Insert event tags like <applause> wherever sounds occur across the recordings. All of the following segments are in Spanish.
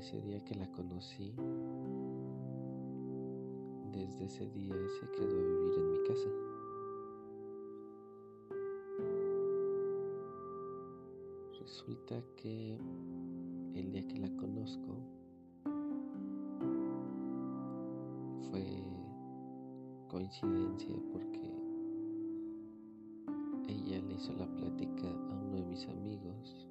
ese día que la conocí, desde ese día se quedó a vivir en mi casa. Resulta que el día que la conozco fue coincidencia porque ella le hizo la plática a uno de mis amigos.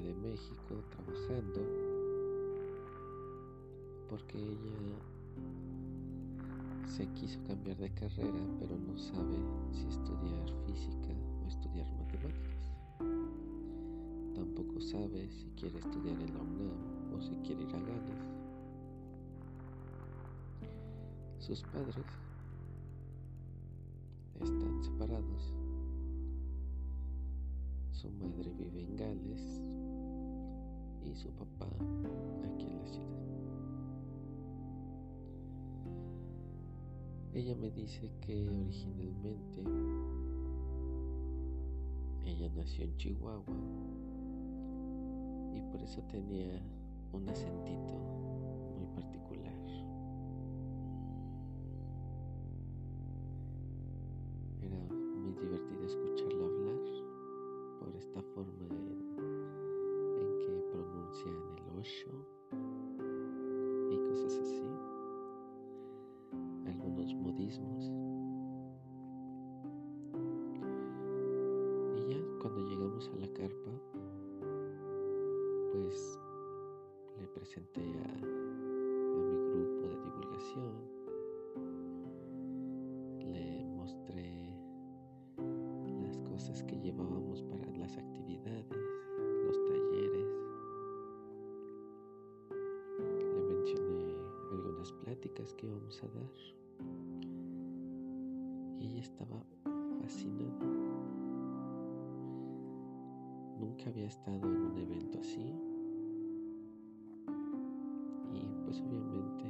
de México trabajando porque ella se quiso cambiar de carrera pero no sabe si estudiar física o estudiar matemáticas. Tampoco sabe si quiere estudiar en la UNAM o si quiere ir a Gales. Sus padres están separados. Su madre vive en Gales y su papá aquí en la ciudad. Ella me dice que originalmente ella nació en Chihuahua y por eso tenía un acentito a la carpa, pues le presenté a, mi grupo de divulgación. Le mostré las cosas que llevábamos para las actividades, los talleres. que íbamos a dar. Y ella estaba fascinada. Nunca había estado en un evento así. Y pues obviamente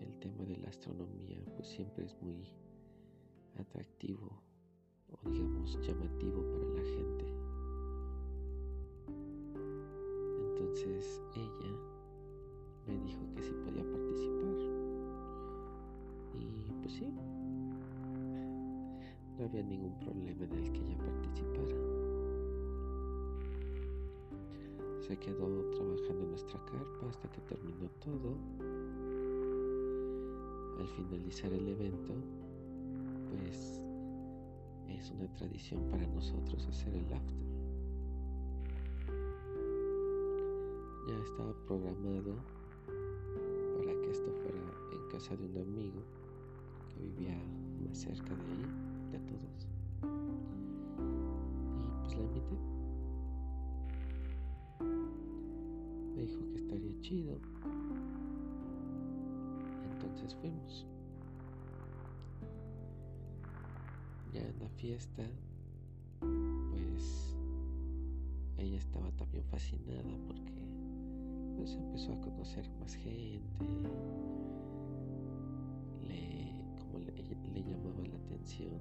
el tema de la astronomía pues siempre es muy atractivo o digamos llamativo para la gente. Entonces ella me dijo que sí podía participar. Y pues sí, no había ningún problema en el que ella participara. Se quedó trabajando en nuestra carpa hasta que terminó todo. Al finalizar el evento, pues es una tradición para nosotros hacer el after. Ya estaba programado para que esto fuera en casa de un amigo que vivía más cerca de ahí, de todos. Y pues la invité. Dijo que estaría chido. Entonces fuimos. Ya en la fiesta, pues ella estaba también fascinada porque pues empezó a conocer más gente, le, como le, le llamaba la atención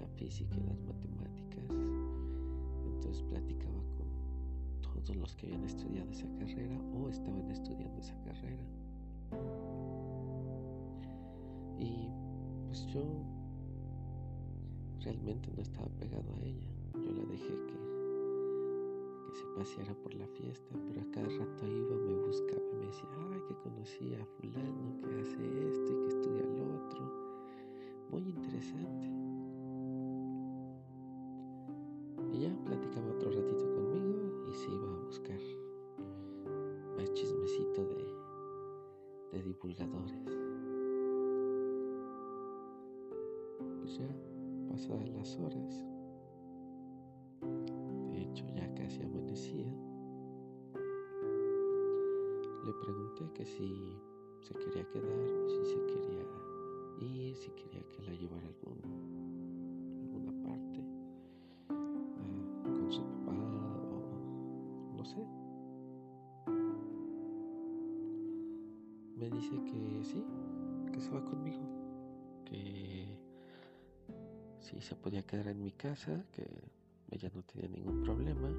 la física y las matemáticas, entonces platicaba con todos los que habían estudiado esa carrera o estaban estudiando esa carrera. Y pues yo realmente no estaba pegado a ella, yo la dejé que que se paseara por la fiesta, pero a cada rato iba, me buscaba, me decía, ay, que conocí a fulano, que hace esto y que estudia lo otro. Muy interesante. Y ya platicaba otro ratito conmigo y se iba a buscar más chismecito de, de divulgadores. Pues ya, pasadas las horas, de hecho ya casi amanecía, le pregunté que si se quería quedar, si se quería ir, si quería que la llevara algún se conmigo, que si se podía quedar en mi casa, que ella no tenía ningún problema.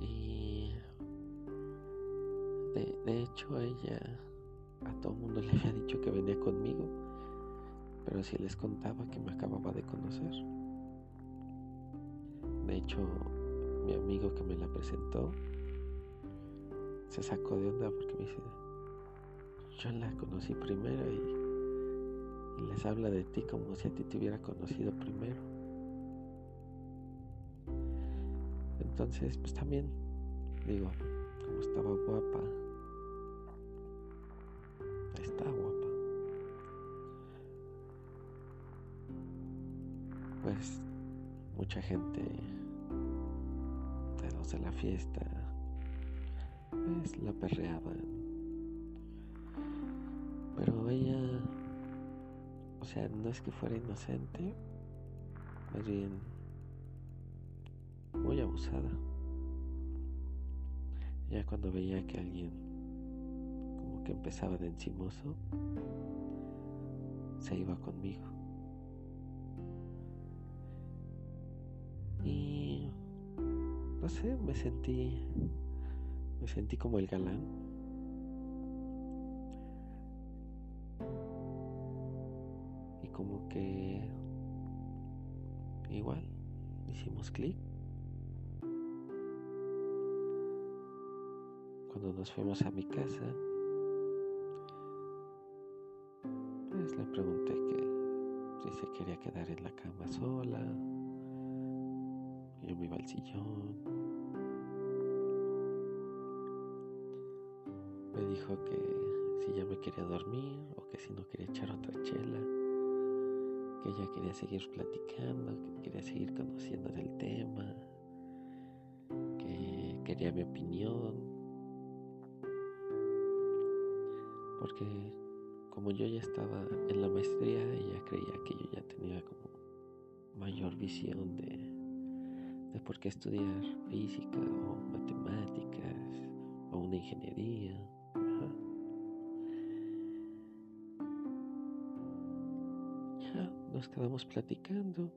Y de, hecho ella, a todo el mundo <laughs> le había dicho que venía conmigo, pero si les contaba que me acababa de conocer. De hecho, mi amigo que me la presentó se sacó de onda porque me dice, yo la conocí primero y, les habla de ti como si a ti te hubiera conocido primero. Entonces, pues también, digo, como estaba guapa, está guapa, pues mucha gente de los de la fiesta, pues la perreaban. Pero ella, o sea, no es que fuera inocente, más bien muy abusada. Ya cuando veía que alguien como que empezaba de encimoso, se iba conmigo. Y no sé, me sentí me sentí como el galán. Como que igual hicimos clic. Cuando nos fuimos a mi casa, pues le pregunté que si se quería quedar en la cama sola. Yo me iba al sillón. Me dijo que si ya me quería dormir o que si no quería echar otra chela, que ella quería seguir platicando, que quería seguir conociendo del tema, que quería mi opinión, porque como yo ya estaba en la maestría, ella creía que yo ya tenía como mayor visión de, de por qué estudiar física o matemáticas o una ingeniería. Nos quedamos platicando.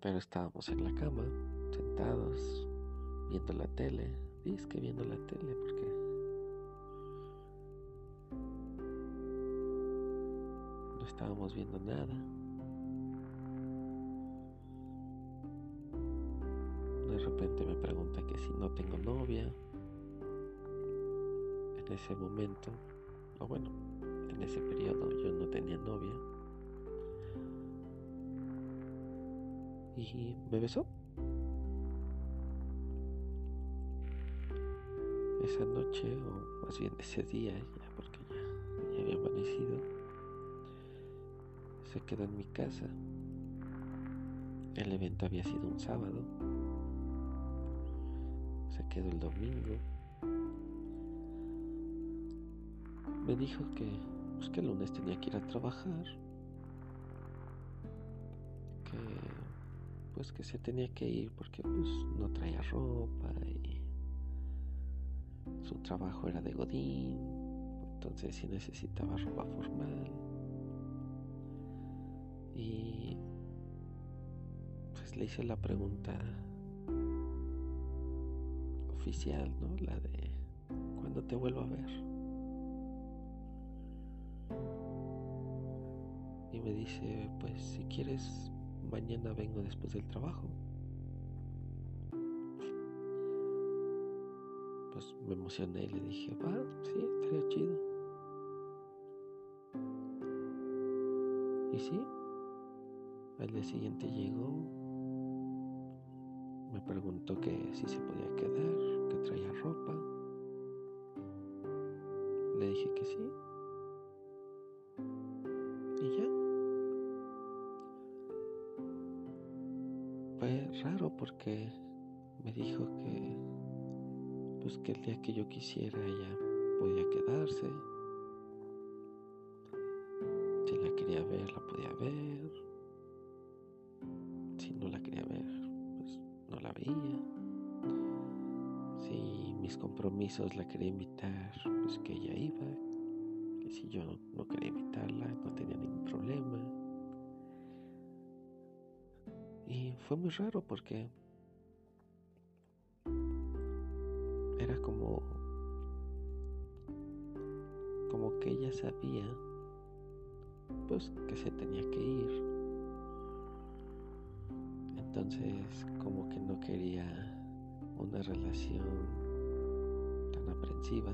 Pero estábamos en la cama, sentados, viendo la tele, que viendo la tele porque no estábamos viendo nada. De repente me pregunta que si no tengo novia. En ese momento, o bueno, en ese periodo yo no tenía novia. Y me besó. esa noche, o más bien ese día, ya porque ya, ya había amanecido, se quedó en mi casa. El evento había sido un sábado. Se quedó el domingo. Me dijo que, pues, que el lunes tenía que ir a trabajar. Que pues que se tenía que ir porque pues no traía ropa y su trabajo era de Godín, entonces sí necesitaba ropa formal. Y pues le hice la pregunta oficial, ¿no? La de ¿cuándo te vuelvo a ver? Y me dice, pues si quieres, mañana vengo después del trabajo. Pues, me emocioné y le dije, va, sí, estaría chido. Y sí, al día siguiente llegó, me preguntó que si se podía quedar, que traía ropa. Le dije que sí. Raro porque me dijo que pues que el día que yo quisiera ella podía quedarse. Si la quería ver, la podía ver. Si no la quería ver, pues no la veía. Si mis compromisos la quería invitar, pues que ella iba. Que si yo no quería invitarla, no tenía ningún problema. Y fue muy raro porque era como como que ella sabía pues que se tenía que ir. Entonces como que no quería una relación tan aprensiva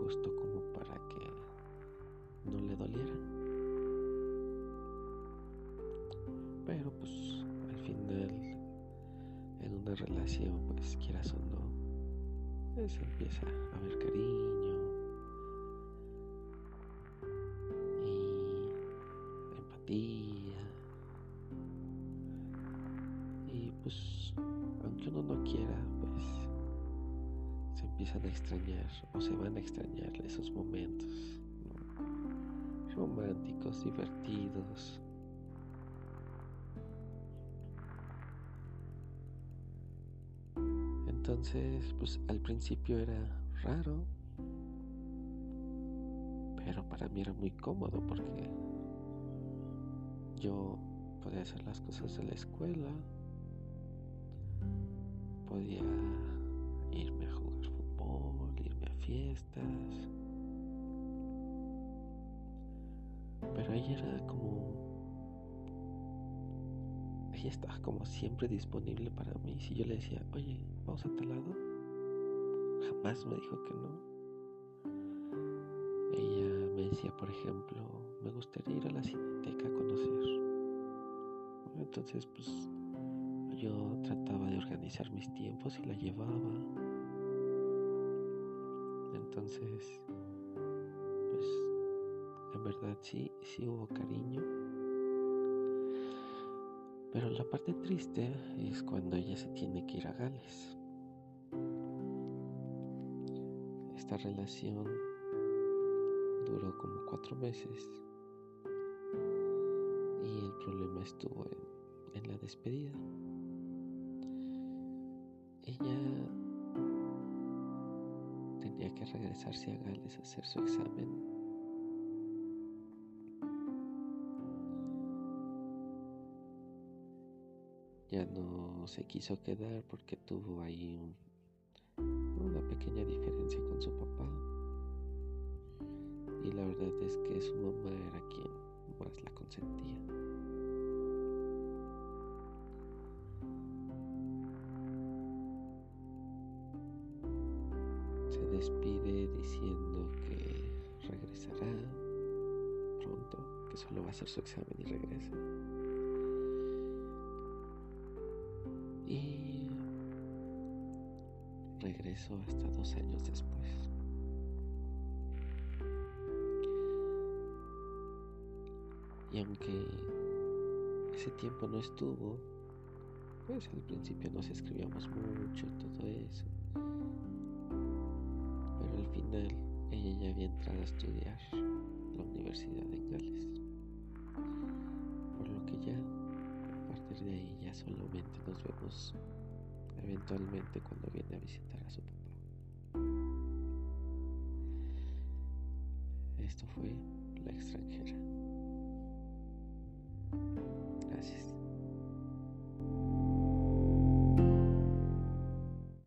justo como para que no le doliera relación, pues quieras o no, se empieza a ver cariño y empatía. Y pues, aunque uno no quiera, pues se empiezan a extrañar o se van a extrañar esos momentos románticos, divertidos Entonces, pues al principio era raro, pero para mí era muy cómodo porque yo podía hacer las cosas de la escuela, podía irme a jugar fútbol, irme a fiestas, pero ella era como estaba como siempre disponible para mí. Si yo le decía, oye, vamos a tal lado, jamás me dijo que no. Ella me decía, por ejemplo, me gustaría ir a la cineteca a conocer. Entonces, pues yo trataba de organizar mis tiempos y la llevaba. Entonces, pues en verdad sí, sí hubo cariño pero la parte triste es cuando ella se tiene que ir a Gales. Esta relación duró como cuatro meses y el problema estuvo en, la despedida. Ella tenía que regresarse a Gales a hacer su examen ya no se quiso quedar porque tuvo ahí una pequeña diferencia con su papá. Y la verdad es que su mamá era quien más la consentía. Se despide diciendo que regresará pronto, que solo va a hacer su examen y regresa. Y regresó hasta dos años después. Y aunque ese tiempo no estuvo, pues al principio nos escribíamos mucho todo eso. Pero al final ella ya había entrado a estudiar la Universidad de Gales. Por lo que ya partir de ahí ya solamente nos vemos eventualmente cuando viene a visitar a su papá. Esto fue La extranjera. Gracias.